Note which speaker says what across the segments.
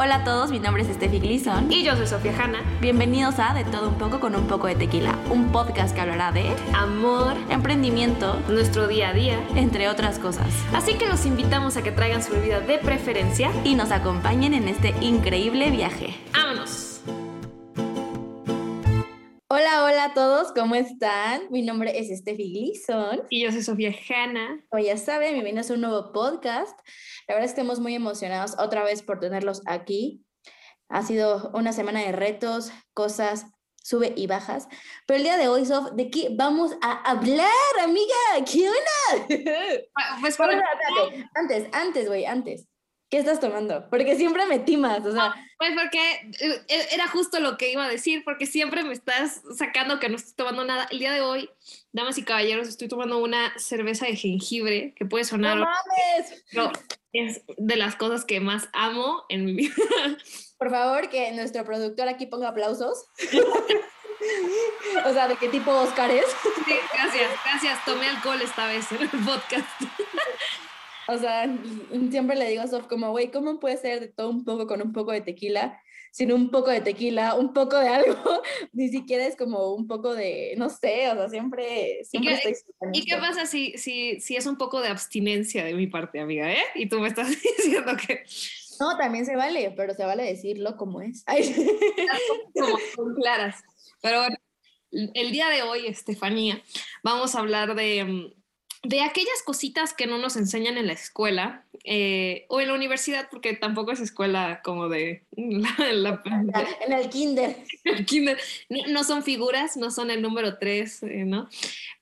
Speaker 1: Hola a todos, mi nombre es Steffi Gleason.
Speaker 2: Y yo soy Sofía Hanna.
Speaker 1: Bienvenidos a De Todo Un Poco con un poco de tequila, un podcast que hablará de
Speaker 2: amor,
Speaker 1: emprendimiento,
Speaker 2: nuestro día a día,
Speaker 1: entre otras cosas.
Speaker 2: Así que los invitamos a que traigan su bebida de preferencia
Speaker 1: y nos acompañen en este increíble viaje.
Speaker 2: ¡Vámonos!
Speaker 1: Hola, hola a todos, ¿cómo están? Mi nombre es Steffi Gleason.
Speaker 2: Y yo soy Sofía Hanna.
Speaker 1: Como ya saben, bienvenidos a un nuevo podcast. La verdad es que estamos muy emocionados otra vez por tenerlos aquí. Ha sido una semana de retos, cosas, sube y bajas. Pero el día de hoy, Sof, ¿de qué vamos a hablar, amiga? ¿Qué onda?
Speaker 2: Ah, pues
Speaker 1: antes, antes, güey, antes. ¿Qué estás tomando? Porque siempre me timas, o sea.
Speaker 2: pues porque eh, eh, era justo lo que iba a decir, porque siempre me estás sacando que no estoy tomando nada. El día de hoy, damas y caballeros, estoy tomando una cerveza de jengibre que puede sonar.
Speaker 1: ¡No mames!
Speaker 2: Es de las cosas que más amo en mi vida.
Speaker 1: Por favor, que nuestro productor aquí ponga aplausos. o sea, ¿de qué tipo Oscar es?
Speaker 2: sí, gracias, gracias. Tomé alcohol esta vez en el podcast.
Speaker 1: O sea, siempre le digo a Sof como, güey, ¿cómo puede ser de todo un poco con un poco de tequila? Sin un poco de tequila, un poco de algo, ni siquiera es como un poco de, no sé, o sea, siempre, siempre
Speaker 2: ¿Y qué, ¿Y qué pasa si, si, si es un poco de abstinencia de mi parte, amiga, eh? Y tú me estás diciendo que...
Speaker 1: No, también se vale, pero se vale decirlo como es.
Speaker 2: Como claras. Pero bueno, el día de hoy, Estefanía, vamos a hablar de mm, de aquellas cositas que no nos enseñan en la escuela eh, o en la universidad, porque tampoco es escuela como de...
Speaker 1: en el kinder.
Speaker 2: El kinder. No, son figuras, no son el número tres, eh, ¿no?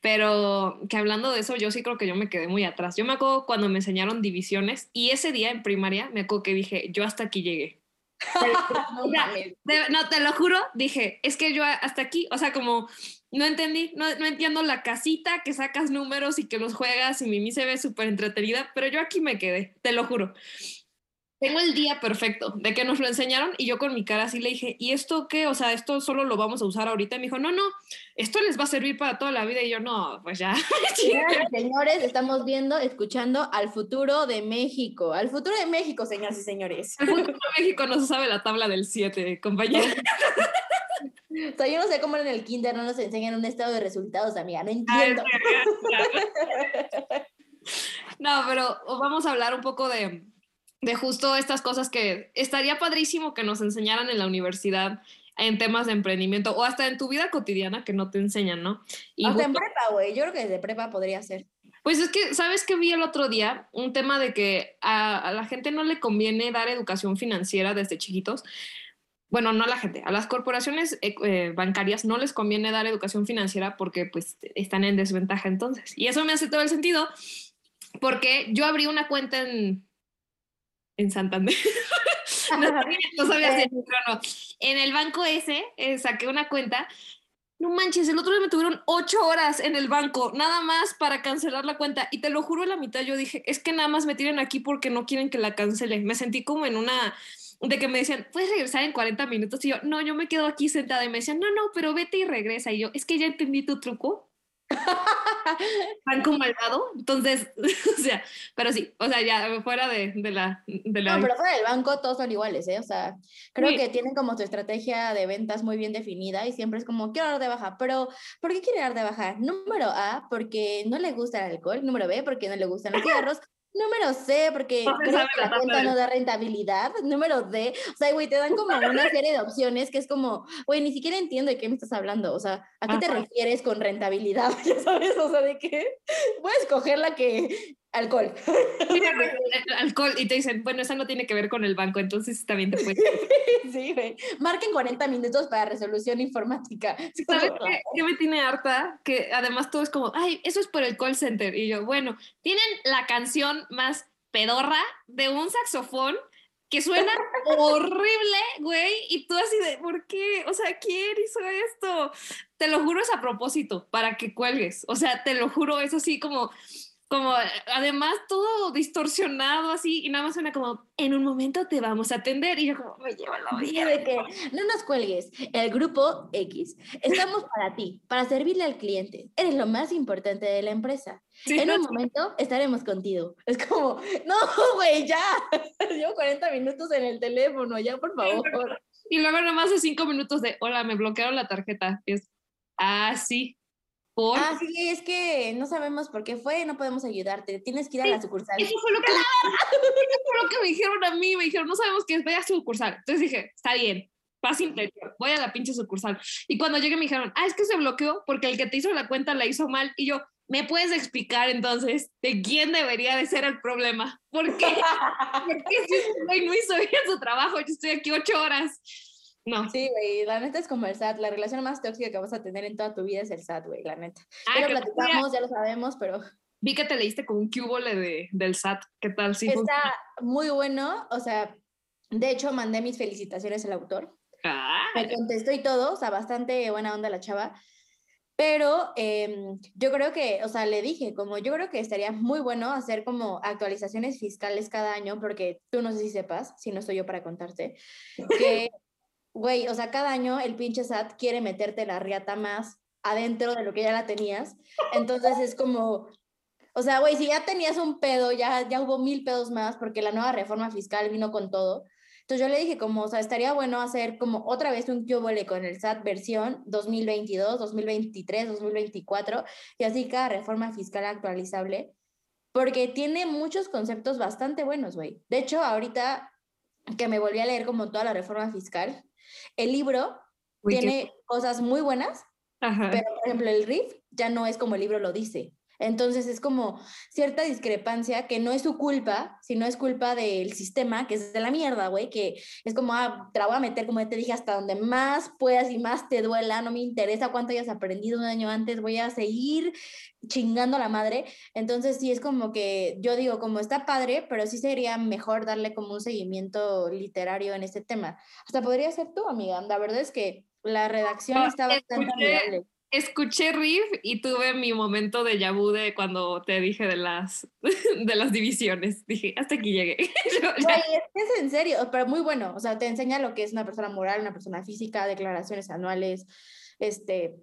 Speaker 2: Pero que hablando de eso, yo sí creo que yo me quedé muy atrás. Yo me acuerdo cuando me enseñaron divisiones y ese día en primaria me acuerdo que dije, yo hasta aquí llegué. no, te lo juro, dije, es que yo hasta aquí, o sea, como no entendí, no, entiendo la casita que sacas números y que los juegas y Mimi se ve súper entretenida, pero yo aquí me quedé, te lo juro. Tengo el día perfecto de que nos lo enseñaron y yo con mi cara así le dije, ¿y esto qué? O sea, esto solo lo vamos a usar ahorita. Y me dijo, no, no, esto les va a servir para toda la vida. Y yo, no, pues ya.
Speaker 1: señores, estamos viendo, escuchando al futuro de México. Al futuro de México, señoras y señores.
Speaker 2: Al futuro de México no se sabe la tabla del 7, compañero.
Speaker 1: O sea, yo no sé cómo en el kinder no nos enseñan un estado de resultados, amiga, no entiendo.
Speaker 2: no, pero vamos a hablar un poco de, de justo estas cosas que estaría padrísimo que nos enseñaran en la universidad en temas de emprendimiento o hasta en tu vida cotidiana que no te enseñan, ¿no?
Speaker 1: Y hasta en prepa, güey. Yo creo que desde prepa podría ser.
Speaker 2: Pues es que, ¿sabes qué vi el otro día? Un tema de que a, a, la gente no le conviene dar educación financiera desde chiquitos bueno, no a la gente, a las corporaciones eh, eh, bancarias no les conviene dar educación financiera porque pues están en desventaja entonces. Y eso me hace todo el sentido porque yo abrí una cuenta en, en Santander. no, sabía si no. En el banco ese eh, saqué una cuenta. No manches, el otro día me tuvieron ocho horas en el banco, nada más para cancelar la cuenta. Y te lo juro, a la mitad yo dije, es que nada más me tienen aquí porque no quieren que la cancele. Me sentí como en una de que me decían, puedes regresar en 40 minutos. Y yo, no, yo me quedo aquí sentada. Y me decían, no, no, pero vete y regresa. Y yo, es que ya entendí tu truco. Banco malvado. Entonces, o sea, pero sí, o sea, ya fuera de, de, la, de la.
Speaker 1: No, pero fuera del banco todos son iguales, ¿eh? O sea, creo que tienen como su estrategia de ventas muy bien definida y siempre es como, quiero dar de baja, pero ¿por qué quiere dar de baja? Número A, porque no le gusta el alcohol. Número B, porque no le gustan los cigarros. Número C, porque creo que la cuenta no da rentabilidad. Número D, o sea, güey, te dan como una serie de opciones que es como, güey, ni siquiera entiendo de qué me estás hablando. O sea, ¿a qué te refieres con rentabilidad? Ya sabes, o sea, de qué. Voy a escoger la que alcohol.
Speaker 2: alcohol, y te dicen, bueno, esa no tiene que ver con el banco, entonces también te puedes.
Speaker 1: sí, güey. Marquen 40 minutos para resolución informática.
Speaker 2: ¿Sabes qué, me tiene harta? Que además todo es como, ay, eso es por el call center. Y yo, bueno, tienen la canción más pedorra de un saxofón que suena horrible, güey, y tú así de, ¿por qué? O sea, ¿quién hizo esto? Te lo juro es a propósito, para que cuelgues. O sea, te lo juro, es así como como además todo distorsionado así y nada más suena como en un momento te vamos a atender y yo como me lleva la vida
Speaker 1: de que no nos cuelgues el grupo X estamos para ti para servirle al cliente eres lo más importante de la empresa. En un momento estaremos contigo es como no güey ya llevo 40 minutos en el teléfono ya por favor
Speaker 2: y luego nada más de cinco minutos de hola me bloquearon la tarjeta es ah sí
Speaker 1: Ah, sí, es que no sabemos por qué fue, no podemos ayudarte, tienes que ir a la sucursal.
Speaker 2: Eso fue, lo que, eso fue lo que me dijeron a mí, me dijeron, no sabemos qué es, vaya a sucursal. Entonces dije, está bien, paz interior, voy a la pinche sucursal. Y cuando llegué me dijeron, ah, es que se bloqueó porque el que te hizo la cuenta la hizo mal. Y yo, ¿me puedes explicar entonces de quién debería de ser el problema? ¿Por qué? Porque si no hizo bien su trabajo, yo estoy aquí ocho horas. No.
Speaker 1: Sí, güey, la neta es como el SAT. La relación más tóxica que vas a tener en toda tu vida es el SAT, güey, la neta. Ah, ya lo platicamos, ya lo sabemos, pero...
Speaker 2: Vi que te leíste con un cubole de, del SAT. ¿Qué tal? Sí,
Speaker 1: Está muy bueno. O sea, de hecho, mandé mis felicitaciones al autor. Ah. Me contestó y todo. O sea, bastante buena onda la chava. Pero em, yo creo que, o sea, le dije, como yo creo que estaría muy bueno hacer como actualizaciones fiscales cada año, porque tú no sé si sepas, si no estoy yo para contarte, que güey, o sea, cada año el pinche SAT quiere meterte la riata más adentro de lo que ya la tenías. Entonces es como, o sea, güey, si ya tenías un pedo, ya, ya hubo mil pedos más porque la nueva reforma fiscal vino con todo. Entonces yo le dije como, o sea, estaría bueno hacer como otra vez un QBole con el SAT versión 2022, 2023, 2024 y así cada reforma fiscal actualizable porque tiene muchos conceptos bastante buenos, güey. De hecho, ahorita que me volví a leer como toda la reforma fiscal, el libro tiene cosas muy buenas, pero por ejemplo el riff ya no es como el libro lo dice. Entonces es como cierta discrepancia que no es su culpa, sino es culpa del sistema, que es de la mierda, güey, que es como, ah, te la voy a meter, como te dije, hasta donde más puedas y más te duela, no me interesa cuánto hayas aprendido un año antes, voy a seguir chingando a la madre. Entonces sí es como que yo digo, como está padre, pero sí sería mejor darle como un seguimiento literario en este tema. Hasta podría ser tú, amiga. La verdad es que la redacción está bastante amigable
Speaker 2: escuché Riff y tuve mi momento de yabú de cuando te dije de las, de las divisiones. Dije, hasta aquí llegué.
Speaker 1: es en serio, pero muy bueno. O sea, te enseña lo que es una persona moral, una persona física, declaraciones anuales, este,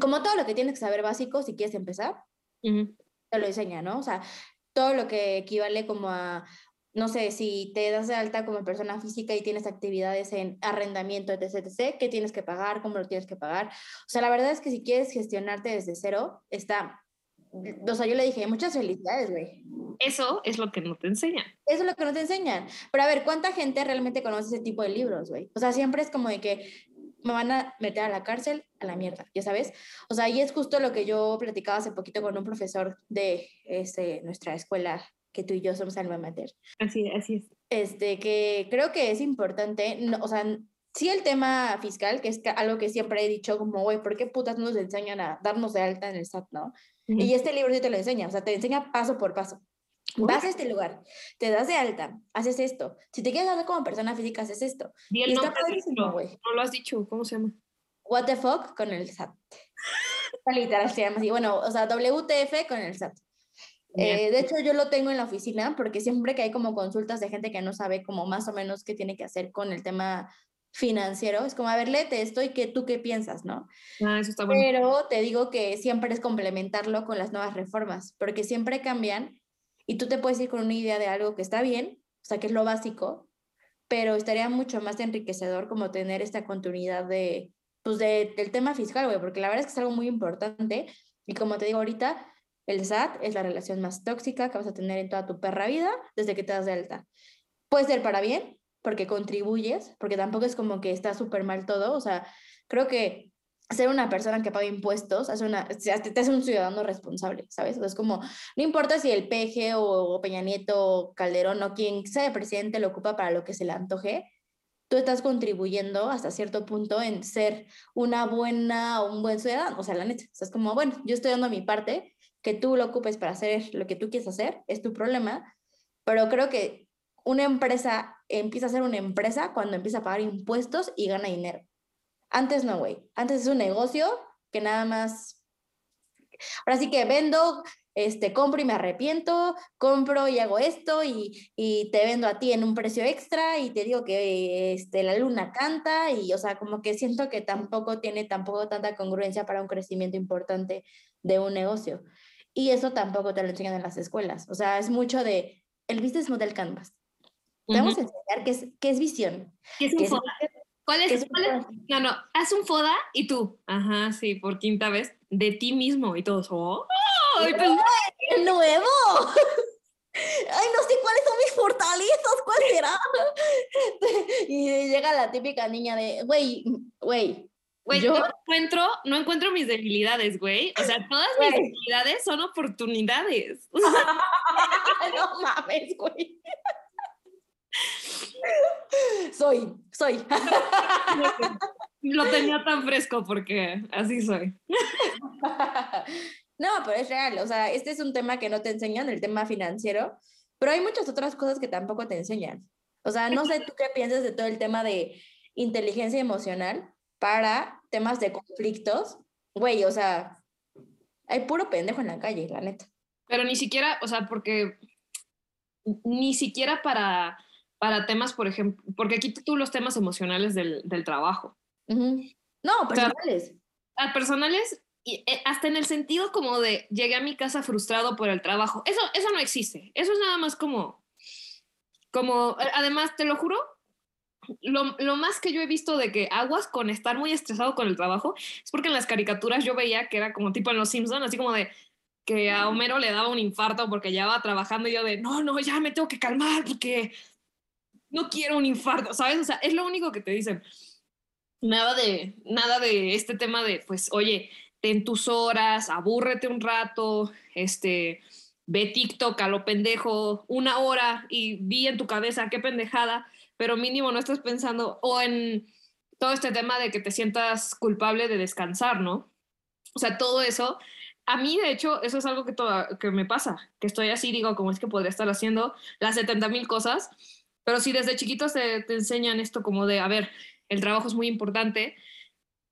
Speaker 1: como todo lo que tienes que saber básico si quieres empezar, te lo enseña, ¿no? O sea, todo lo que equivale como a no sé, si te das de alta como persona física y tienes actividades en arrendamiento, etc., etc., ¿qué tienes que pagar? ¿Cómo lo tienes que pagar? O sea, la verdad es que si quieres gestionarte desde cero, está... O sea, yo le dije, muchas felicidades, güey.
Speaker 2: Eso es lo que no te enseñan.
Speaker 1: Eso es lo que no te enseñan. Pero a ver, ¿cuánta gente realmente conoce ese tipo de libros, güey? O sea, siempre es como de que me van a meter a la cárcel, a la mierda, ya sabes. O sea, y es justo lo que yo platicaba hace poquito con un profesor de este, nuestra escuela que tú y yo somos alma mater.
Speaker 2: Así, así es.
Speaker 1: Este, que creo que es importante, no, o sea, sí el tema fiscal, que es algo que siempre he dicho, como, güey, ¿por qué putas nos enseñan a darnos de alta en el SAT, no? Y este libro sí te lo enseña, o sea, te enseña paso por paso. Vas a este lugar, te das de alta, haces esto. Si te quieres dar como persona física, haces esto.
Speaker 2: Y el nombre no lo has dicho, ¿cómo se llama?
Speaker 1: What the fuck con el SAT. Literal se llama así. Bueno, o sea, WTF con el SAT. Eh, de hecho, yo lo tengo en la oficina porque siempre que hay como consultas de gente que no sabe como más o menos qué tiene que hacer con el tema financiero, es como, a ver, léete esto y que tú qué piensas, ¿no?
Speaker 2: Ah, eso está bueno.
Speaker 1: Pero te digo que siempre es complementarlo con las nuevas reformas, porque siempre cambian y tú te puedes ir con una idea de algo que está bien, o sea, que es lo básico, pero estaría mucho más enriquecedor como tener esta continuidad de, pues, de, del tema fiscal, güey, porque la verdad es que es algo muy importante y como te digo ahorita, el SAT es la relación más tóxica que vas a tener en toda tu perra vida desde que te das de alta. Puede ser para bien, porque contribuyes, porque tampoco es como que está súper mal todo. O sea, creo que ser una persona que paga impuestos hace una, te hace un ciudadano responsable, ¿sabes? es como, no importa si el PG o Peña Nieto, Calderón o quien sea presidente lo ocupa para lo que se le antoje, tú estás contribuyendo hasta cierto punto en ser una buena o un buen ciudadano. O sea, la neta, o sea, es como, bueno, yo estoy dando mi parte que tú lo ocupes para hacer lo que tú quieres hacer, es tu problema, pero creo que una empresa empieza a ser una empresa cuando empieza a pagar impuestos y gana dinero. Antes no, güey. Antes es un negocio que nada más... Ahora sí que vendo este, compro y me arrepiento, compro y hago esto y, y, te vendo a ti en un precio extra y te digo que este, la luna canta y, o sea, como que siento que tampoco tiene tampoco tanta congruencia para un crecimiento importante de un negocio. Y eso tampoco te lo enseñan en las escuelas. O sea, es mucho de el business model canvas. Te vamos a enseñar qué es, qué es visión.
Speaker 2: ¿Qué es un FODA? ¿Cuál es, cuál es? No, no, haz un FODA y tú, ajá, sí, por quinta vez, de ti mismo y todos, ¡oh!
Speaker 1: ¡Ay, nuevo! Ay, no sé cuáles son mis fortalezas, ¿cuál será? y llega la típica niña de, güey, güey,
Speaker 2: Güey, ¿Yo? no encuentro, no encuentro mis debilidades, güey. O sea, todas mis debilidades son oportunidades.
Speaker 1: no mames, güey. Soy, soy.
Speaker 2: Lo tenía tan fresco porque así soy.
Speaker 1: No, pero es real. O sea, este es un tema que no te enseñan, el tema financiero, pero hay muchas otras cosas que tampoco te enseñan. O sea, no sé tú qué piensas de todo el tema de inteligencia emocional, para temas de conflictos, güey, o sea, hay puro pendejo en la calle, la neta.
Speaker 2: Pero ni siquiera, o sea, porque ni siquiera para, para temas, por ejemplo, porque aquí tú los temas emocionales del, del trabajo.
Speaker 1: No, personales.
Speaker 2: a personales, y eh, hasta en el sentido como de llegué a mi casa frustrado por el trabajo. Eso, eso no existe. Eso es nada más como, como, además, te lo juro, lo, lo, más que yo he visto de que aguas con estar muy estresado con el trabajo es porque en las caricaturas yo veía que era como tipo en Los Simpsons, así como de que a Homero le daba un infarto porque ya va trabajando y yo de, no, no, ya me tengo que calmar porque no quiero un infarto, ¿sabes? O sea, es lo único que te dicen. Nada de, nada de este tema de, pues, oye, ten tus horas, abúrrete un rato, este, ve TikTok a lo pendejo una hora y vi en tu cabeza qué pendejada pero mínimo no estás pensando o en todo este tema de que te sientas culpable de descansar, ¿no? O sea, todo eso, a mí de hecho, eso es algo que, que me pasa, que estoy así, digo, como es que podría estar haciendo las 70 mil cosas, pero si desde chiquitos te, te enseñan esto como de, a ver, el trabajo es muy importante,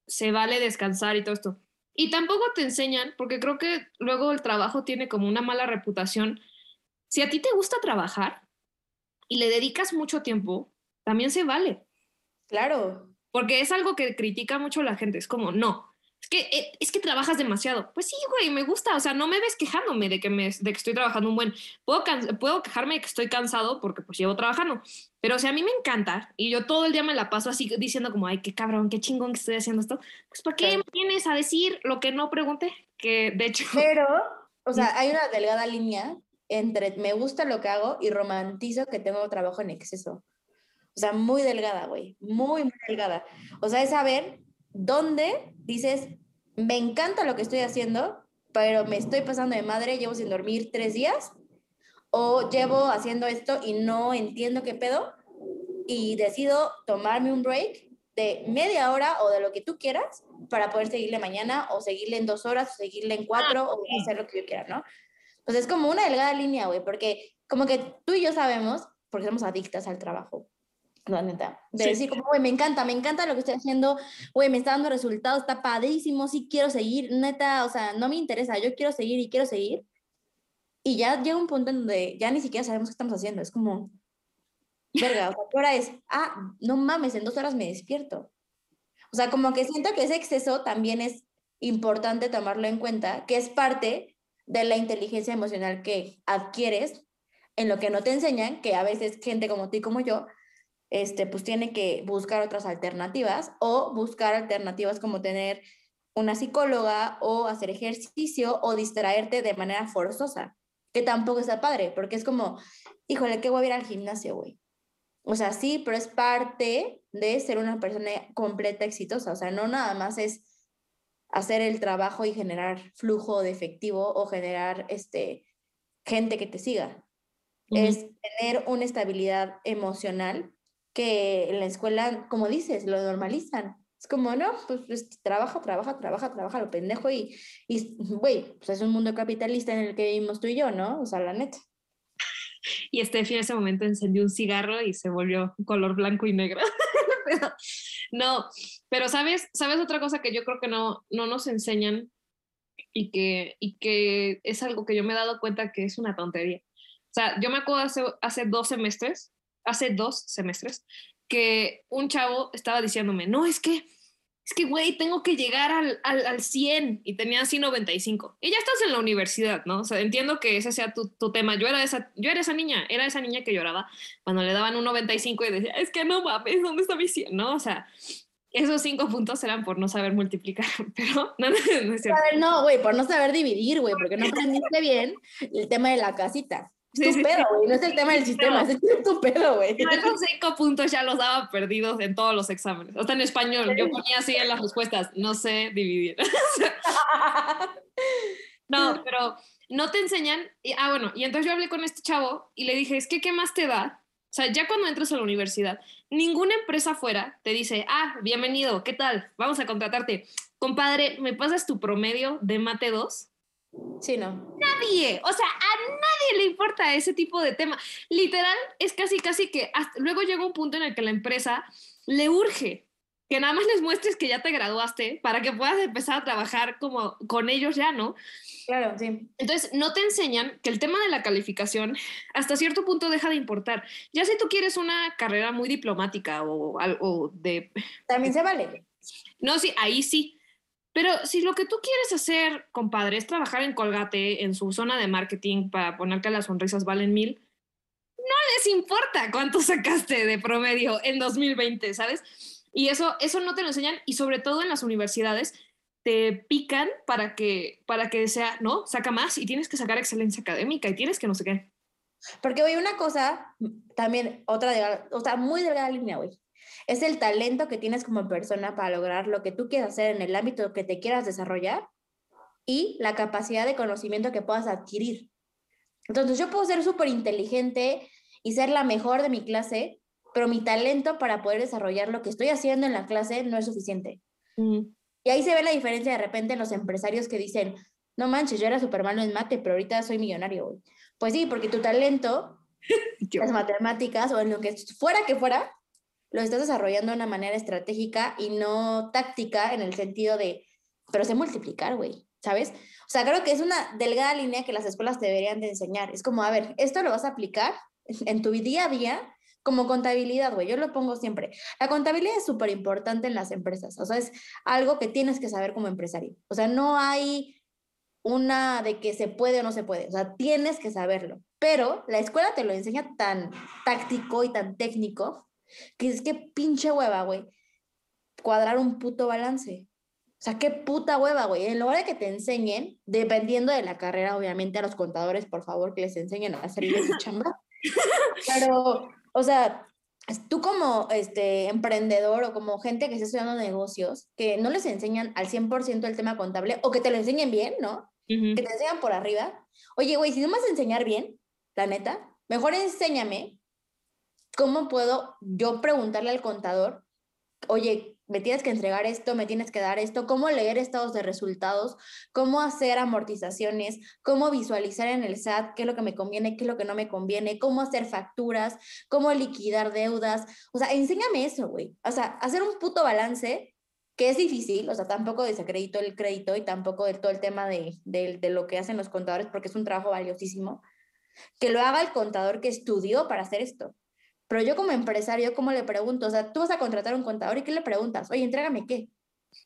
Speaker 2: se vale descansar y todo esto. Y tampoco te enseñan, porque creo que luego el trabajo tiene como una mala reputación. Si a ti te gusta trabajar y le dedicas mucho tiempo, también se vale.
Speaker 1: Claro.
Speaker 2: Porque es algo que critica mucho la gente. Es como, no, es que, eh, es que trabajas demasiado. Pues sí, güey, me gusta. O sea, no me ves quejándome de que, me, de que estoy trabajando un buen. Puedo, puedo quejarme de que estoy cansado porque pues llevo trabajando. Pero si a mí me encanta y yo todo el día me la paso así diciendo como, ay, qué cabrón, qué chingón que estoy haciendo esto, pues ¿para qué me vienes a decir lo que no pregunté? Que de hecho...
Speaker 1: Pero, o sea, hay una delgada línea entre me gusta lo que hago y romantizo que tengo trabajo en exceso. O sea, muy delgada, güey. Muy, muy delgada. O sea, es saber dónde dices, me encanta lo que estoy haciendo, pero me estoy pasando de madre, llevo sin dormir tres días, o llevo haciendo esto y no entiendo qué pedo, y decido tomarme un break de media hora o de lo que tú quieras para poder seguirle mañana o seguirle en dos horas o seguirle en cuatro o hacer lo que yo quiera, ¿no? Pues es como una delgada línea, güey, porque como que tú y yo sabemos, porque somos adictas al trabajo, la neta. De decir como, güey, me encanta, me encanta lo que estoy haciendo, güey, me está dando resultados, está padrísimo, sí quiero seguir, neta, o sea, no me interesa, yo quiero seguir y quiero seguir. Y ya llega un punto en donde ya ni siquiera sabemos qué estamos haciendo, es como, verga, o sea, ¿qué hora es? Ah, no mames, en dos horas me despierto. O sea, como que siento que ese exceso también es importante tomarlo en cuenta, que es parte de la inteligencia emocional que adquieres en lo que no te enseñan, que a veces gente como tú y como yo este, pues tiene que buscar otras alternativas o buscar alternativas como tener una psicóloga o hacer ejercicio o distraerte de manera forzosa, que tampoco está padre, porque es como, híjole, ¿qué voy a ir al gimnasio, güey? O sea, sí, pero es parte de ser una persona completa exitosa, o sea, no nada más es hacer el trabajo y generar flujo de efectivo o generar este, gente que te siga. Es tener una estabilidad emocional que en la escuela, como dices, lo normalizan. Es como, no, pues, pues trabaja, trabaja, trabaja, trabaja lo pendejo y, güey, pues es un mundo capitalista en el que vivimos tú y yo, ¿no? O sea, la neta.
Speaker 2: Y Steffi en ese momento encendió un cigarro y se volvió color blanco y negro. no, pero sabes, sabes otra cosa que yo creo que no, no nos enseñan y que, y que es algo que yo me he dado cuenta que es una tontería. O sea, yo me acuerdo hace, hace dos semestres, hace dos semestres, que un chavo estaba diciéndome, no, es que, es que, güey, tengo que llegar al, al, al, 100 y tenía así 95. Y ya estás en la universidad, ¿no? O sea, entiendo que ese sea tu, tu, tema. Yo era, esa, yo era esa niña, era esa niña que lloraba cuando le daban un 95 y decía, es que no mames, ¿dónde está mi 100? ¿No? O sea, esos cinco puntos eran por no saber multiplicar, pero no, no, no es cierto.
Speaker 1: A ver, no, güey, por no saber dividir, güey, porque no aprendiste bien el tema de la casita. Sí, tu pedo, güey, no es el tema del sistema, es tu pedo, güey.
Speaker 2: Esos cinco puntos ya los daba perdidos en todos los exámenes. Sea, en español, yo ponía así en las respuestas, no sé dividir. no, pero no te enseñan. ah, bueno, y entonces yo hablé con este chavo y le dije, es que, ¿qué más te da? O sea, ya cuando entras a la universidad, ninguna empresa afuera te dice, ah, bienvenido, ¿qué tal? Vamos a contratarte. Compadre, ¿me pasas tu promedio de mate 2?
Speaker 1: Sí, no.
Speaker 2: Nadie, o sea, a nadie le importa ese tipo de tema. Literal, es casi, casi que hasta, luego llega un punto en el que la empresa le urge que nada más les muestres que ya te graduaste para que puedas empezar a trabajar como con ellos ya, ¿no?
Speaker 1: Claro, sí.
Speaker 2: Entonces, no te enseñan que el tema de la calificación hasta cierto punto deja de importar. Ya si tú quieres una carrera muy diplomática o algo de...
Speaker 1: También se vale.
Speaker 2: No, sí, ahí sí. Pero si lo que tú quieres hacer, compadre, es trabajar en Colgate, en su zona de marketing para poner que las sonrisas valen mil, no les importa cuánto sacaste de promedio en 2020, ¿sabes? Y eso, eso no te lo enseñan y sobre todo en las universidades te pican para que, para que sea, ¿no? Saca más y tienes que sacar excelencia académica y tienes que no sé qué.
Speaker 1: Porque, güey, una cosa, también otra, de, o sea, muy delgada línea, güey. Es el talento que tienes como persona para lograr lo que tú quieras hacer en el ámbito que te quieras desarrollar y la capacidad de conocimiento que puedas adquirir. Entonces, yo puedo ser súper inteligente y ser la mejor de mi clase, pero mi talento para poder desarrollar lo que estoy haciendo en la clase no es suficiente. Mm. Y ahí se ve la diferencia de repente en los empresarios que dicen, no manches, yo era súper malo en mate, pero ahorita soy millonario. Güey. Pues sí, porque tu talento, las matemáticas o en lo que fuera que fuera, lo estás desarrollando de una manera estratégica y no táctica en el sentido de, pero sé multiplicar, güey, ¿sabes? O sea, creo que es una delgada línea que las escuelas deberían de enseñar. Es como, a ver, esto lo vas a aplicar en tu día a día como contabilidad, güey, yo lo pongo siempre. La contabilidad es súper importante en las empresas, o sea, es algo que tienes que saber como empresario. O sea, no hay una de que se puede o no se puede, o sea, tienes que saberlo. Pero la escuela te lo enseña tan táctico y tan técnico que es que pinche hueva, güey, cuadrar un puto balance. O sea, qué puta hueva, güey. En lugar de que te enseñen, dependiendo de la carrera, obviamente, a los contadores, por favor, que les enseñen a hacer su chamba. Pero o sea, tú como este, emprendedor o como gente que está estudiando negocios, que no les enseñan al 100% el tema contable o que te lo enseñen bien, ¿no? Que te enseñan por arriba. Oye, güey, si no me vas a enseñar bien, la neta, mejor enséñame cómo puedo yo preguntarle al contador, oye, me tienes que entregar esto, me tienes que dar esto, cómo leer estados de resultados, cómo hacer amortizaciones, cómo visualizar en el SAT qué es lo que me conviene, qué es lo que no me conviene, cómo hacer facturas, cómo liquidar deudas. O sea, enséñame eso, güey. O sea, hacer un puto balance que es difícil, o sea, tampoco desacredito el crédito y tampoco de todo el tema de, de, de lo que hacen los contadores porque es un trabajo valiosísimo, que lo haga el contador que estudió para hacer esto. Pero yo como empresario, ¿cómo le pregunto? O sea, tú vas a contratar a un contador y ¿qué le preguntas? Oye, entrégame qué.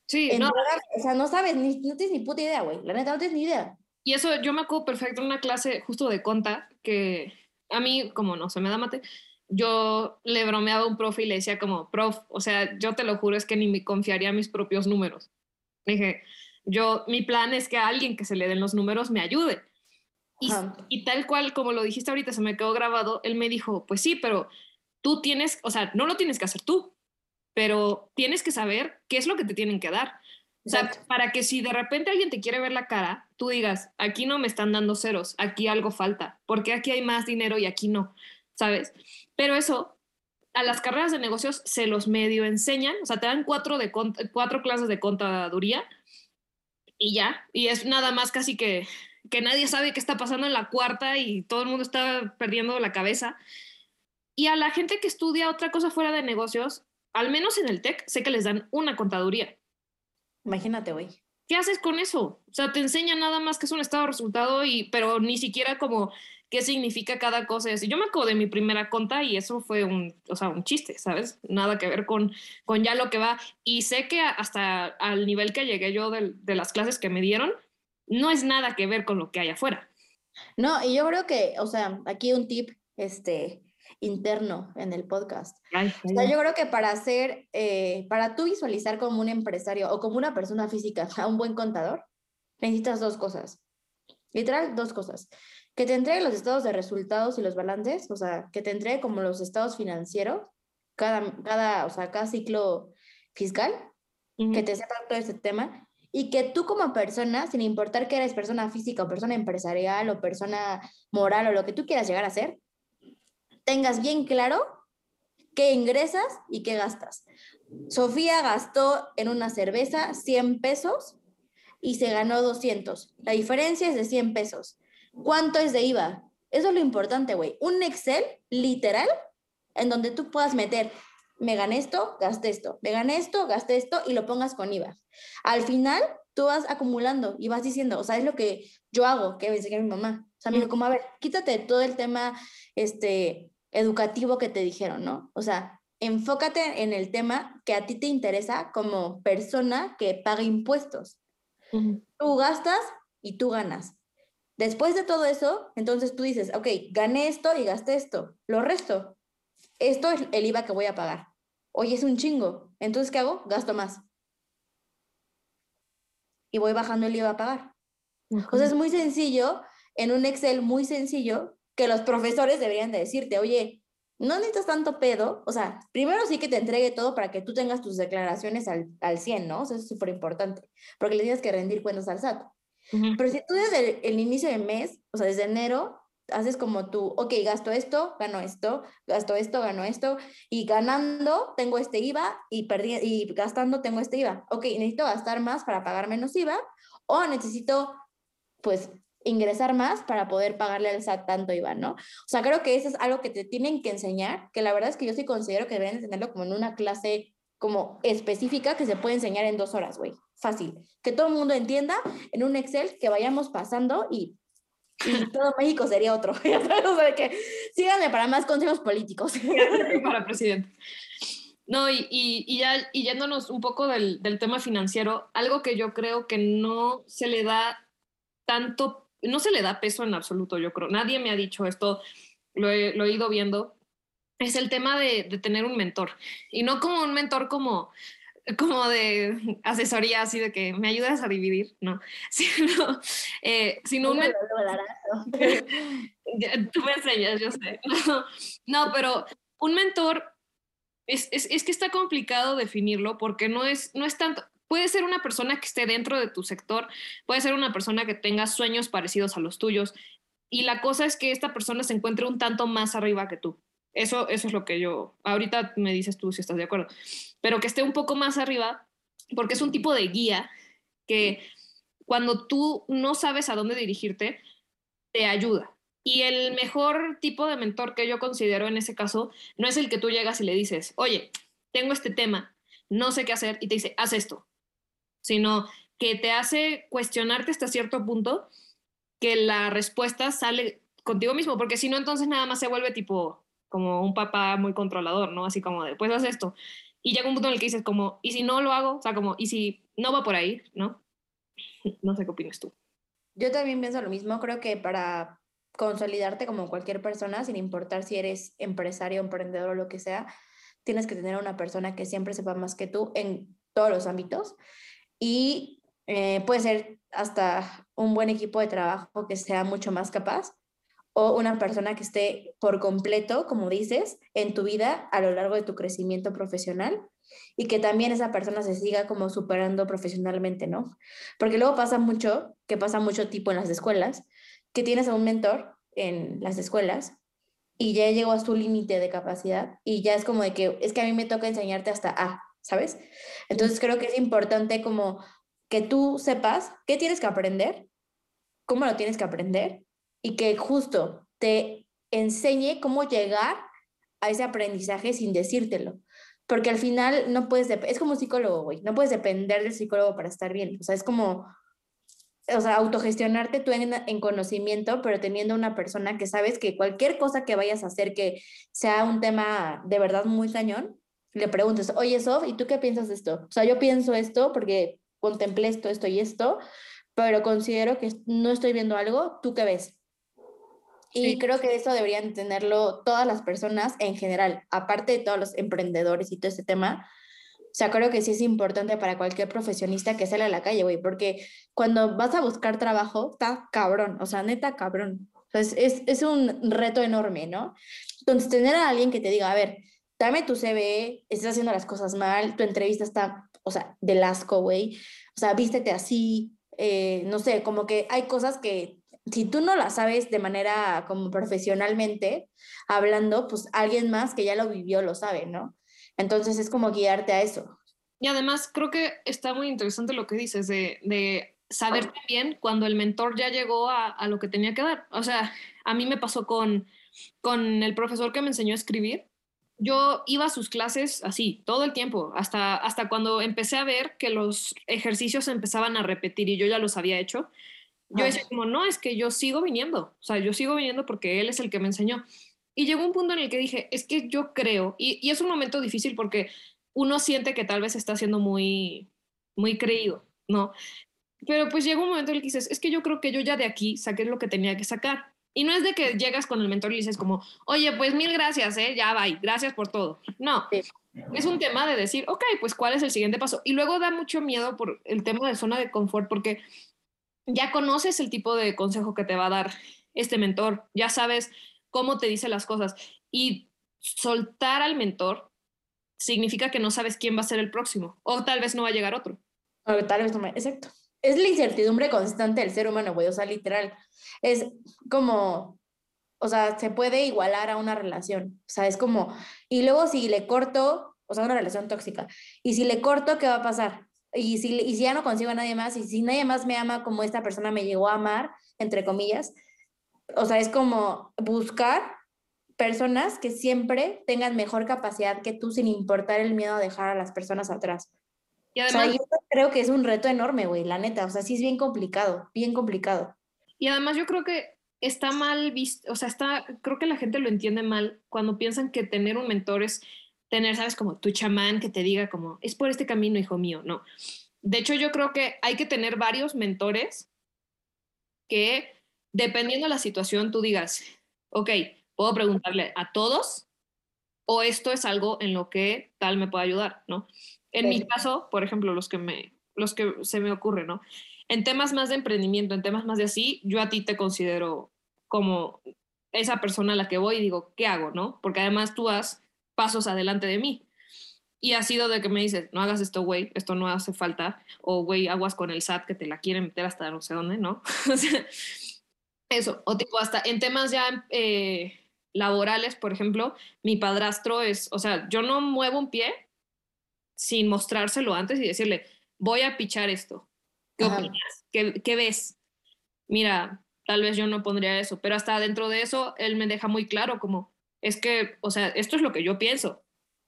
Speaker 2: Sí,
Speaker 1: no. O sea, no sabes, ni, no tienes ni puta idea, güey. La neta, no tienes ni idea.
Speaker 2: Y eso yo me acuerdo perfecto en una clase justo de conta, que a mí, como no se me da mate, yo le bromeaba a un profe y le decía como, prof, o sea, yo te lo juro, es que ni me confiaría mis propios números. Dije, yo, mi plan es que alguien que se le den los números me ayude. Y, y, tal cual, como lo dijiste ahorita, se me quedó grabado, él me dijo, pues sí, pero tú tienes, o sea, no lo tienes que hacer tú, pero tienes que saber qué es lo que te tienen que dar. O sea, para que si de repente alguien te quiere ver la cara, tú digas, aquí no me están dando ceros, aquí algo falta, porque aquí hay más dinero y aquí no, ¿sabes? Pero eso, a las carreras de negocios se los medio enseñan, o sea, te dan cuatro, de cuatro clases de contaduría y ya, y es nada más casi que, que nadie sabe qué está pasando en la cuarta y todo el mundo está perdiendo la cabeza. Y a la gente que estudia otra cosa fuera de negocios, al menos en el TEC, sé que les dan una contaduría.
Speaker 1: Imagínate, güey.
Speaker 2: ¿qué haces con eso? O sea, te enseña nada más que es un estado de resultado, y, pero ni siquiera como qué significa cada cosa. Y yo me acuerdo de mi primera conta y eso fue un, o sea, un chiste, ¿sabes? Nada que ver con, con ya lo que va. Y sé que hasta al nivel que llegué yo de, de las clases que me dieron, no es nada que ver con lo que hay afuera.
Speaker 1: No, y yo creo que, o sea, aquí un tip, este, interno en el podcast. O sea, yo creo que para hacer, eh, para tú visualizar como un empresario o como una persona física a un buen contador, necesitas dos cosas. Literal, dos cosas. Que te entregue los estados de resultados y los balances, o sea, que te entregue como los estados financieros, cada, cada, o sea, cada ciclo fiscal, que te sepa todo ese tema y que tú como persona, sin importar que eres persona física o persona empresarial o persona moral o lo que tú quieras llegar a ser, tengas bien claro qué ingresas y qué gastas. Sofía gastó en una cerveza 100 pesos y se ganó 200. La diferencia es de 100 pesos. ¿Cuánto es de IVA? Eso es lo importante, güey. Un Excel literal en donde tú puedas meter, me gané esto, gasté esto, me gané esto, gasté esto y lo pongas con IVA. Al final, tú vas acumulando y vas diciendo, o sea, es lo que yo hago, que me enseñó mi mamá. O sea, me dijo, como, a ver, quítate todo el tema, este, educativo que te dijeron, ¿no? O sea, enfócate en el tema que a ti te interesa como persona que paga impuestos. Tú gastas y tú ganas. Después de todo eso, entonces tú dices, ok, gané esto y gasté esto, lo resto. Esto es el IVA que voy a pagar. Oye, es un chingo. Entonces, ¿qué hago? Gasto más. Y voy bajando el IVA a pagar. O sea, es muy sencillo, en un Excel muy sencillo, que los profesores deberían de decirte, oye, no necesitas tanto pedo, o sea, primero sí que te entregue todo para que tú tengas tus declaraciones al, al 100, ¿no? O sea, eso es súper importante, porque le tienes que rendir cuentas al SAT. Pero si tú desde el, inicio del mes, o sea, desde enero, haces como tú, ok, gasto esto, gano esto, gasto esto, gano esto, y ganando tengo este IVA y, perdi y gastando tengo este IVA. Ok, necesito gastar más para pagar menos IVA o necesito, pues, ingresar más para poder pagarle al SAT tanto IVA, ¿no? O sea, creo que eso es algo que te tienen que enseñar, que la verdad es que yo sí considero que deberían enseñarlo como en una clase como específica que se puede enseñar en dos horas, güey. Fácil. Que todo el mundo entienda en un Excel que vayamos pasando y, y todo México sería otro. o sea, que síganme para más consejos políticos.
Speaker 2: para presidente. No, y, y, y, ya y yéndonos un poco del, del tema financiero, algo que yo creo que no se le da tanto no se le da peso en absoluto, yo creo. Nadie me ha dicho esto, lo he, lo he ido viendo. Es el tema de, de, tener un mentor. Y no como un mentor como, como de asesoría, así de que me ayudas a dividir, no. Sino, eh, sino un mentor. Tú me enseñas, yo sé. No, no pero un mentor es, es, es, que está complicado definirlo porque no es, no es tanto, Puede ser una persona que esté dentro de tu sector, puede ser una persona que tenga sueños parecidos a los tuyos. Y la cosa es que esta persona se encuentre un tanto más arriba que tú. Eso, es lo que yo, ahorita me dices tú si estás de acuerdo, pero que esté un poco más arriba, porque es un tipo de guía que cuando tú no sabes a dónde dirigirte, te ayuda. Y el mejor tipo de mentor que yo considero en ese caso no es el que tú llegas y le dices, oye, tengo este tema, no sé qué hacer, y te dice, haz esto sino que te hace cuestionarte hasta cierto punto que la respuesta sale contigo mismo, porque si no, entonces nada más se vuelve tipo como un papá muy controlador, ¿no? Así como de, pues haz esto. Y llega un punto en el que dices como, ¿y si no lo hago? O sea, como, ¿y si no va por ahí? ¿No? No sé qué opinas tú.
Speaker 1: Yo también pienso lo mismo, creo que para consolidarte como cualquier persona, sin importar si eres empresario, emprendedor o lo que sea, tienes que tener una persona que siempre sepa más que tú en todos los ámbitos y eh, puede ser hasta un buen equipo de trabajo que sea mucho más capaz o una persona que esté por completo, como dices, en tu vida a lo largo de tu crecimiento profesional y que también esa persona se siga como superando profesionalmente, ¿no? Porque luego pasa mucho, que pasa mucho tipo en las escuelas, que tienes a un mentor en las escuelas y ya llegó a su límite de capacidad y ya es como de que es que a mí me toca enseñarte hasta A, ¿sabes? Entonces creo que es importante como que tú sepas qué tienes que aprender, cómo lo tienes que aprender y que justo te enseñe cómo llegar a ese aprendizaje sin decírtelo. porque al final no puedes, es como un psicólogo, güey, no puedes depender del psicólogo para estar bien, o sea, es como, o sea, autogestionarte tú en, en, conocimiento, pero teniendo una persona que sabes que cualquier cosa que vayas a hacer que sea un tema de verdad muy cañón, le preguntes, oye, Sof, ¿y tú qué piensas de esto? O sea, yo pienso esto porque contemplé esto, esto y esto, pero considero que no estoy viendo algo, ¿tú qué ves? Y creo que eso deberían tenerlo todas las personas en general, aparte de todos los emprendedores y todo este tema. O sea, creo que sí es importante para cualquier profesionista que sale a la calle, güey, porque cuando vas a buscar trabajo, está cabrón, o sea, neta cabrón. es, es un reto enorme, ¿no? Entonces, tener a alguien que te diga, a ver, dame tu CV, estás haciendo las cosas mal, tu entrevista está, o sea, del asco, güey. O sea, vístete así, eh, no sé, como que hay cosas que si tú no las sabes de manera como profesionalmente hablando, pues alguien más que ya lo vivió lo sabe, ¿no? Entonces es como guiarte a eso.
Speaker 2: Y además creo que está muy interesante lo que dices de, de saber bien cuando el mentor ya llegó a, a, lo que tenía que dar. O sea, a mí me pasó con, con el profesor que me enseñó a escribir. Yo iba a sus clases así, todo el tiempo, hasta, hasta cuando empecé a ver que los ejercicios empezaban a repetir y yo ya los había hecho yo decía como, no, es que yo sigo viniendo, o sea, yo sigo viniendo porque él es el que me enseñó. Y llegó un punto en el que dije, es que yo creo, y, y es un momento difícil porque uno siente que tal vez está siendo muy, muy creído, ¿no? Pero pues llegó un momento en el que dices, es que yo creo que yo ya de aquí saqué lo que tenía que sacar. Y no es de que llegas con el mentor y dices como, oye, pues mil gracias, ¿eh? Ya bye, gracias por todo. No, es un tema de decir, ok, pues cuál es el siguiente paso. Y luego da mucho miedo por el tema de zona de confort, porque ya conoces el tipo de consejo que te va a dar este mentor, ya sabes cómo te dice las cosas y soltar al mentor significa que no sabes quién va a ser el próximo o tal vez no va a llegar otro.
Speaker 1: O tal vez no, exacto. Es la incertidumbre constante del ser humano, güey, o sea, literal. Es como, o sea, se puede igualar a una relación, o sea, es como, y luego si le corto, o sea, una relación tóxica, y si le corto, ¿qué va a pasar? y si, y si ya no consigo a nadie más, y si nadie más me ama como esta persona me llegó a amar, entre comillas, o sea, es como buscar personas que siempre tengan mejor capacidad que tú sin importar el miedo a dejar a las personas atrás. Y además, o sea, yo creo que es un reto enorme, güey, la neta, o sea, sí es bien complicado, bien complicado.
Speaker 2: Y además yo creo que está mal visto, o sea, está, creo que la gente lo entiende mal cuando piensan que tener un mentor es tener, ¿sabes? Como tu chamán que te diga como, es por este camino, hijo mío, no. De hecho, yo creo que hay que tener varios mentores que, dependiendo de la situación, tú digas, ok, puedo preguntarle a todos o esto es algo en lo que tal me puede ayudar, ¿no? En mi caso, por ejemplo, los que, me, los que se me ocurre, ¿no? En temas más de emprendimiento, en temas más de así, yo a ti te considero como esa persona a la que voy y digo, ¿qué hago, no? Porque además tú has pasos adelante de mí. Y ha sido de que me dices, no hagas esto, güey, esto no hace falta, o güey, aguas con el SAT que te la quieren meter hasta no sé dónde, ¿no? eso, o tipo hasta en temas ya eh, laborales, por ejemplo, mi padrastro es, o sea, yo no muevo un pie sin mostrárselo antes y decirle, voy a pichar esto. ¿Qué opinas? ¿Qué, ¿Qué ves? Mira, tal vez yo no pondría eso, pero hasta dentro de eso, él me deja muy claro como, es que, o sea, esto es lo que yo pienso.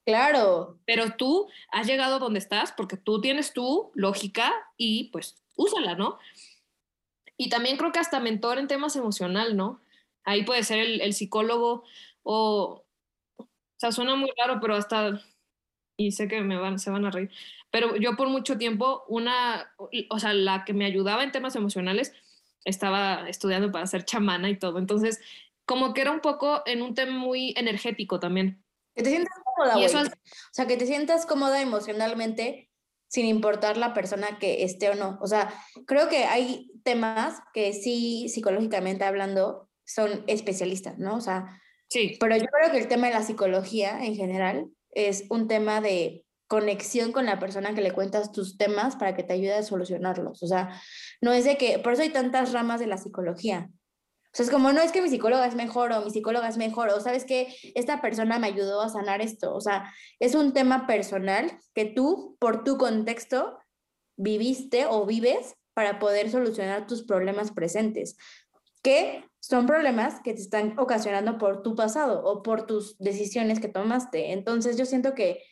Speaker 1: Claro.
Speaker 2: Pero tú has llegado donde estás porque tú tienes tu lógica y pues úsala, ¿no? Y también creo que hasta mentor en temas emocional, ¿no? Ahí puede ser el, psicólogo o, o sea, suena muy raro, pero hasta, y sé que me van, se van a reír, pero yo por mucho tiempo, una, o sea, la que me ayudaba en temas emocionales, estaba estudiando para ser chamana y todo. Entonces, como que era un poco en un tema muy energético también.
Speaker 1: Que te sientas cómoda, O sea, que te sientas cómoda emocionalmente sin importar la persona que esté o no. O sea, creo que hay temas que sí, psicológicamente hablando, son especialistas, ¿no? O sea,
Speaker 2: sí.
Speaker 1: Pero yo creo que el tema de la psicología en general es un tema de conexión con la persona que le cuentas tus temas para que te ayude a solucionarlos. O sea, no es de que, por eso hay tantas ramas de la psicología, o sea, es como, no es que mi psicóloga es mejor o mi psicóloga es mejor o sabes que esta persona me ayudó a sanar esto. O sea, es un tema personal que tú, por tu contexto, viviste o vives para poder solucionar tus problemas presentes, que son problemas que te están ocasionando por tu pasado o por tus decisiones que tomaste. Entonces yo siento que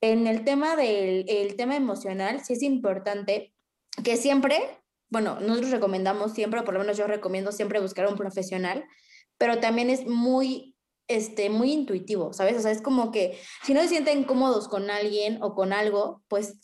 Speaker 1: en el tema del el tema emocional, sí es importante que siempre, bueno, nosotros recomendamos siempre, o por lo menos yo recomiendo siempre buscar un profesional, pero también es muy, este, muy intuitivo, ¿sabes? O sea, es como que si no se sienten cómodos con alguien o con algo, pues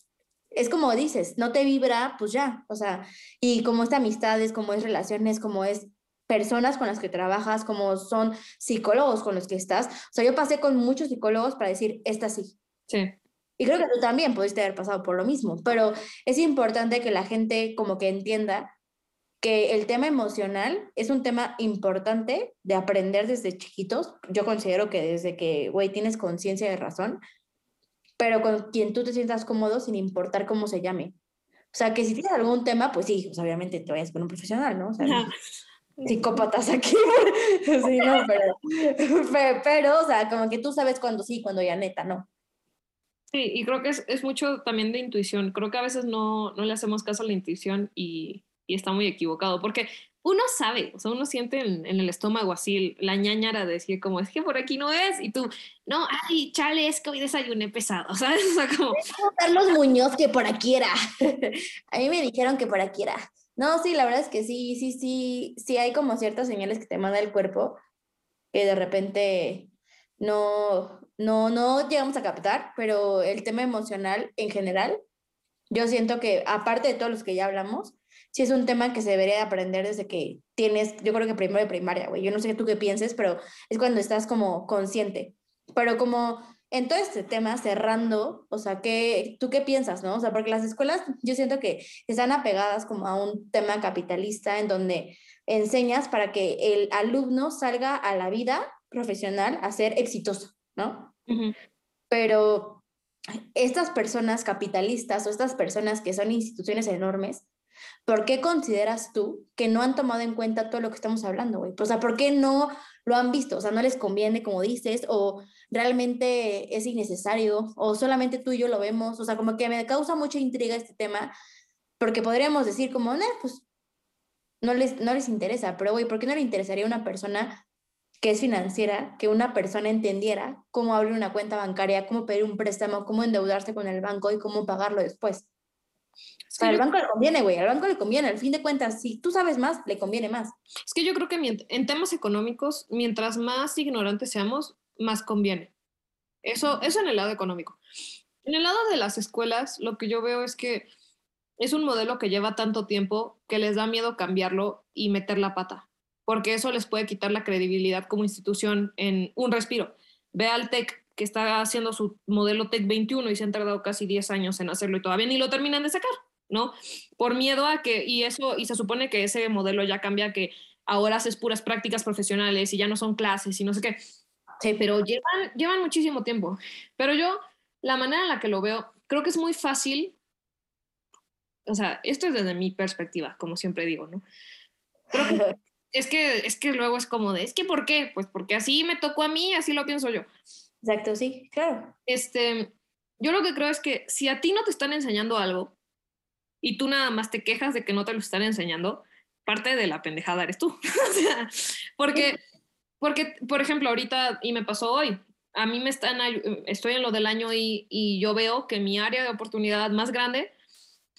Speaker 1: es como dices, no te vibra, pues ya, o sea, y como es amistades, como es relaciones, como es personas con las que trabajas, como son psicólogos con los que estás. O sea, yo pasé con muchos psicólogos para decir, esta sí.
Speaker 2: Sí.
Speaker 1: Y creo que tú también pudiste haber pasado por lo mismo, pero es importante que la gente como que entienda que el tema emocional es un tema importante de aprender desde chiquitos. Yo considero que desde que, güey, tienes conciencia de razón, pero con quien tú te sientas cómodo sin importar cómo se llame. O sea, que si tienes algún tema, pues sí, pues obviamente te vayas con un profesional, ¿no? O sea, psicópatas aquí. sí, no, pero, pero, o sea, como que tú sabes cuándo sí, cuando ya neta, no.
Speaker 2: Sí, y creo que es, es, mucho también de intuición. Creo que a veces no, no le hacemos caso a la intuición y, y, está muy equivocado, porque uno sabe, o sea, uno siente en, en, el estómago así la ñañara de decir como, es que por aquí no es, y tú, no, ay, chale, es que hoy desayuné pesado, ¿sabes? O sea, como...
Speaker 1: Carlos Muñoz que por aquí era. a mí me dijeron que por aquí era. No, sí, la verdad es que sí, sí, sí, sí hay como ciertas señales que te manda el cuerpo que de repente no, no, no llegamos a captar, pero el tema emocional en general, yo siento que aparte de todos los que ya hablamos, sí es un tema que se debería aprender desde que tienes, yo creo que primero de primaria, güey. Yo no sé tú qué pienses, pero es cuando estás como consciente. Pero como en todo este tema, cerrando, o sea, ¿qué, ¿tú qué piensas, no? O sea, porque las escuelas yo siento que están apegadas como a un tema capitalista en donde enseñas para que el alumno salga a la vida profesional a ser exitoso, ¿no? Pero estas personas capitalistas o estas personas que son instituciones enormes, ¿por qué consideras tú que no han tomado en cuenta todo lo que estamos hablando, güey? O sea, ¿por qué no lo han visto? O sea, ¿no les conviene, como dices? ¿O realmente es innecesario? ¿O solamente tú y yo lo vemos? O sea, como que me causa mucha intriga este tema, porque podríamos decir como, no, pues no les, no les interesa, pero güey, ¿por qué no le interesaría a una persona que es financiera, que una persona entendiera cómo abrir una cuenta bancaria, cómo pedir un préstamo, cómo endeudarse con el banco y cómo pagarlo después. Al banco le conviene, güey, al banco le conviene, al fin de cuentas, si tú sabes más, le conviene más.
Speaker 2: Es que yo creo que en temas económicos, mientras más ignorantes seamos, más conviene. Eso, eso en el lado económico. En el lado de las escuelas, lo que yo veo es que es un modelo que lleva tanto tiempo que les da miedo cambiarlo y meter la pata porque eso les puede quitar la credibilidad como institución en un respiro. Ve al TEC que está haciendo su modelo TEC 21 y se han tardado casi 10 años en hacerlo y todavía ni lo terminan de sacar, ¿no? Por miedo a que, y eso, y se supone que ese modelo ya cambia, que ahora haces puras prácticas profesionales y ya no son clases y no sé qué. Sí, pero llevan, llevan muchísimo tiempo. Pero yo, la manera en la que lo veo, creo que es muy fácil. O sea, esto es desde mi perspectiva, como siempre digo, ¿no? Creo que es que, es que luego es como de, es que ¿por qué? Pues porque así me tocó a mí, así lo pienso yo.
Speaker 1: Exacto, sí, claro.
Speaker 2: Este, yo lo que creo es que si a ti no te están enseñando algo y tú nada más te quejas de que no te lo están enseñando, parte de la pendejada eres tú. porque, porque, por ejemplo, ahorita, y me pasó hoy, a mí me están, estoy en lo del año y, y yo veo que mi área de oportunidad más grande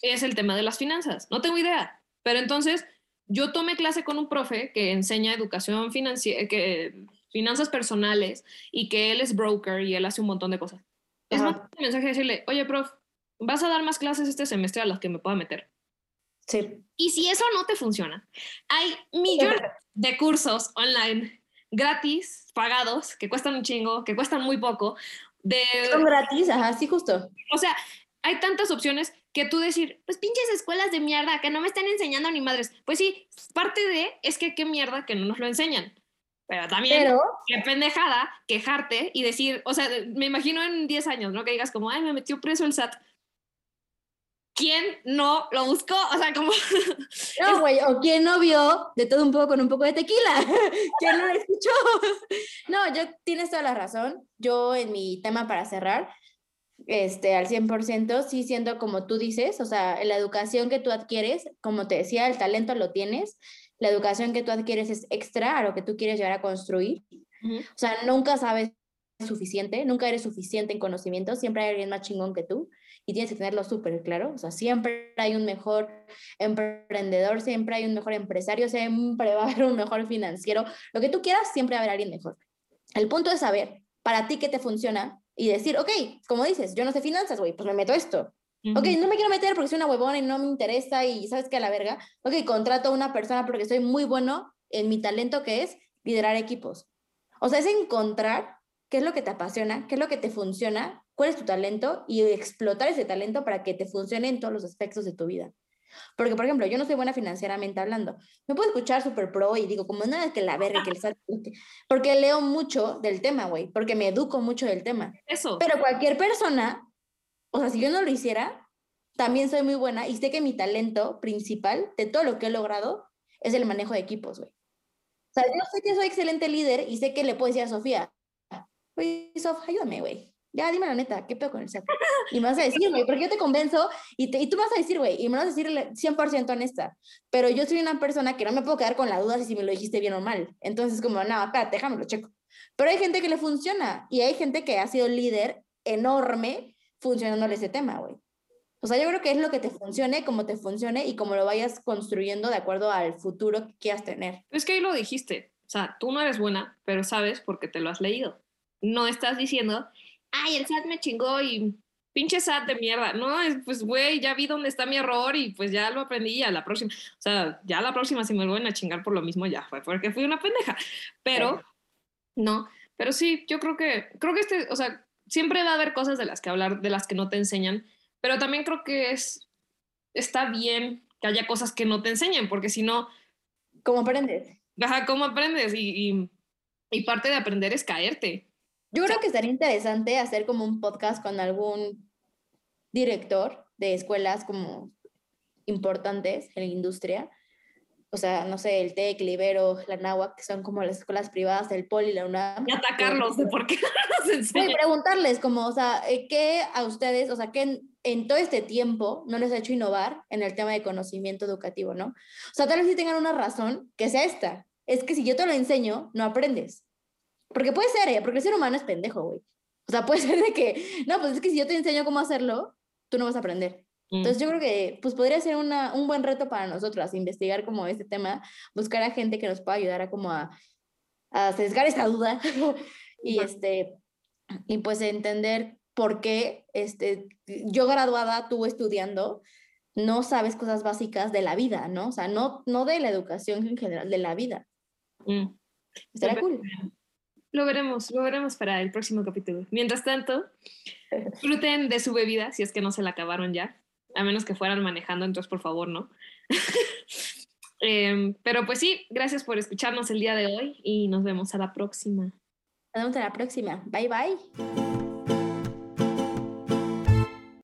Speaker 2: es el tema de las finanzas. No tengo idea, pero entonces yo tomé clase con un profe que enseña educación financiera, que finanzas personales y que él es broker y él hace un montón de cosas. Es un mensaje decirle, oye, prof, vas a dar más clases este semestre a las que me pueda meter.
Speaker 1: Sí.
Speaker 2: Y si eso no te funciona, hay millones de cursos online gratis, pagados, que cuestan un chingo, que cuestan muy poco. De...
Speaker 1: Son gratis, ajá, sí, justo.
Speaker 2: O sea, hay tantas opciones que tú decir, pues pinches escuelas de mierda que no me están enseñando ni madres. Pues sí, parte de es que qué mierda que no nos lo enseñan. Pero también, qué pendejada, quejarte y decir, o sea, me imagino en 10 años, ¿no? Que digas como, ay, me metió preso el SAT. ¿Quién no lo buscó? O sea, como...
Speaker 1: No, güey, o quién no vio de todo un poco con un poco de tequila. ¿Quién no lo escuchó? No, yo tienes toda la razón. Yo en mi tema para cerrar, este, al 100%, sí siendo como tú dices, o sea, la educación que tú adquieres, como te decía, el talento lo tienes, la educación que tú adquieres es extra a lo que tú quieres llegar a construir. O sea, nunca sabes suficiente, nunca eres suficiente en conocimiento, siempre hay alguien más chingón que tú y tienes que tenerlo súper claro, o sea, siempre hay un mejor emprendedor, siempre hay un mejor empresario, siempre va a haber un mejor financiero, lo que tú quieras, siempre va a haber alguien mejor. El punto es saber para ti qué te funciona y decir, ok, como dices, yo no sé finanzas, güey, pues me meto esto. Ok, no me quiero meter porque soy una huevona y no me interesa y sabes que a la verga. Ok, contrato a una persona porque soy muy bueno en mi talento que es liderar equipos. O sea, es encontrar qué es lo que te apasiona, qué es lo que te funciona, cuál es tu talento y explotar ese talento para que te funcione en todos los aspectos de tu vida. Porque, por ejemplo, yo no soy buena financieramente hablando. Me puedo escuchar súper pro y digo, como nada que la verga, que el Porque leo mucho del tema, güey. Porque me educo mucho del tema.
Speaker 2: Eso.
Speaker 1: Pero cualquier persona, o sea, si yo no lo hiciera, también soy muy buena y sé que mi talento principal de todo lo que he logrado es el manejo de equipos, güey. O sea, yo sé que soy excelente líder y sé que le puedo decir a Sofía, oye, Sof, ayúdame, güey. Ya, dime la neta, ¿qué pedo con el SAT? Y me vas a decir, güey, porque yo te convenzo y, te, y tú vas a decir, güey, y me vas a decir 100% honesta. Pero yo soy una persona que no me puedo quedar con la duda si me lo dijiste bien o mal. Entonces, como, no, espérate, déjame lo checo. Pero hay gente que le funciona y hay gente que ha sido líder enorme funcionándole ese tema, güey. O sea, yo creo que es lo que te funcione, como te funcione y como lo vayas construyendo de acuerdo al futuro que quieras tener.
Speaker 2: Es que ahí lo dijiste. O sea, tú no eres buena, pero sabes porque te lo has leído. No estás diciendo, ay, el SAT me chingó y pinche SAT de mierda. No, pues, güey, ya vi dónde está mi error y pues ya lo aprendí a la próxima. O sea, ya la próxima si me vuelven a chingar por lo mismo ya fue porque fui una pendeja. Pero, no, pero sí, yo creo que, creo que este, o sea, siempre va a haber cosas de las que hablar, de las que no te enseñan, pero también creo que es, está bien que haya cosas que no te enseñen, porque si no...
Speaker 1: ¿Cómo aprendes?
Speaker 2: Ajá, ¿cómo aprendes? Y, y, y parte de aprender es caerte.
Speaker 1: Yo creo que sería interesante hacer como un podcast con algún director de escuelas como importantes en la industria. O sea, no sé, el TEC, Libero, la NAWAC, que son como las escuelas privadas del POLI, la UNAM.
Speaker 2: Y atacarlos de por qué no nos enseñan.
Speaker 1: Y preguntarles como, o sea, eh, ¿qué a ustedes, o sea, qué en, en, todo este tiempo no les ha hecho innovar en el tema de conocimiento educativo, ¿no? O sea, tal vez sí tengan una razón que sea esta. Es que si yo te lo enseño, no aprendes. Porque puede ser, ¿eh? Porque el ser humano es pendejo, güey. O sea, puede ser de que, no, pues es que si yo te enseño cómo hacerlo, tú no vas a aprender. Entonces yo creo que pues podría ser una, un buen reto para nosotras, investigar como este tema, buscar a gente que nos pueda ayudar a como a, a sesgar esta duda y este y pues entender por qué este yo graduada, tú estudiando, no sabes cosas básicas de la vida, ¿no? O sea, no, no de la educación en general, de la vida. Mm. Estaría cool.
Speaker 2: Lo veremos, lo veremos para el próximo capítulo. Mientras tanto, disfruten de su bebida si es que no se la acabaron ya, a menos que fueran manejando, entonces por favor no. eh, pero pues sí, gracias por escucharnos el día de hoy y nos vemos a la próxima.
Speaker 1: Nos vemos a la próxima. Bye bye.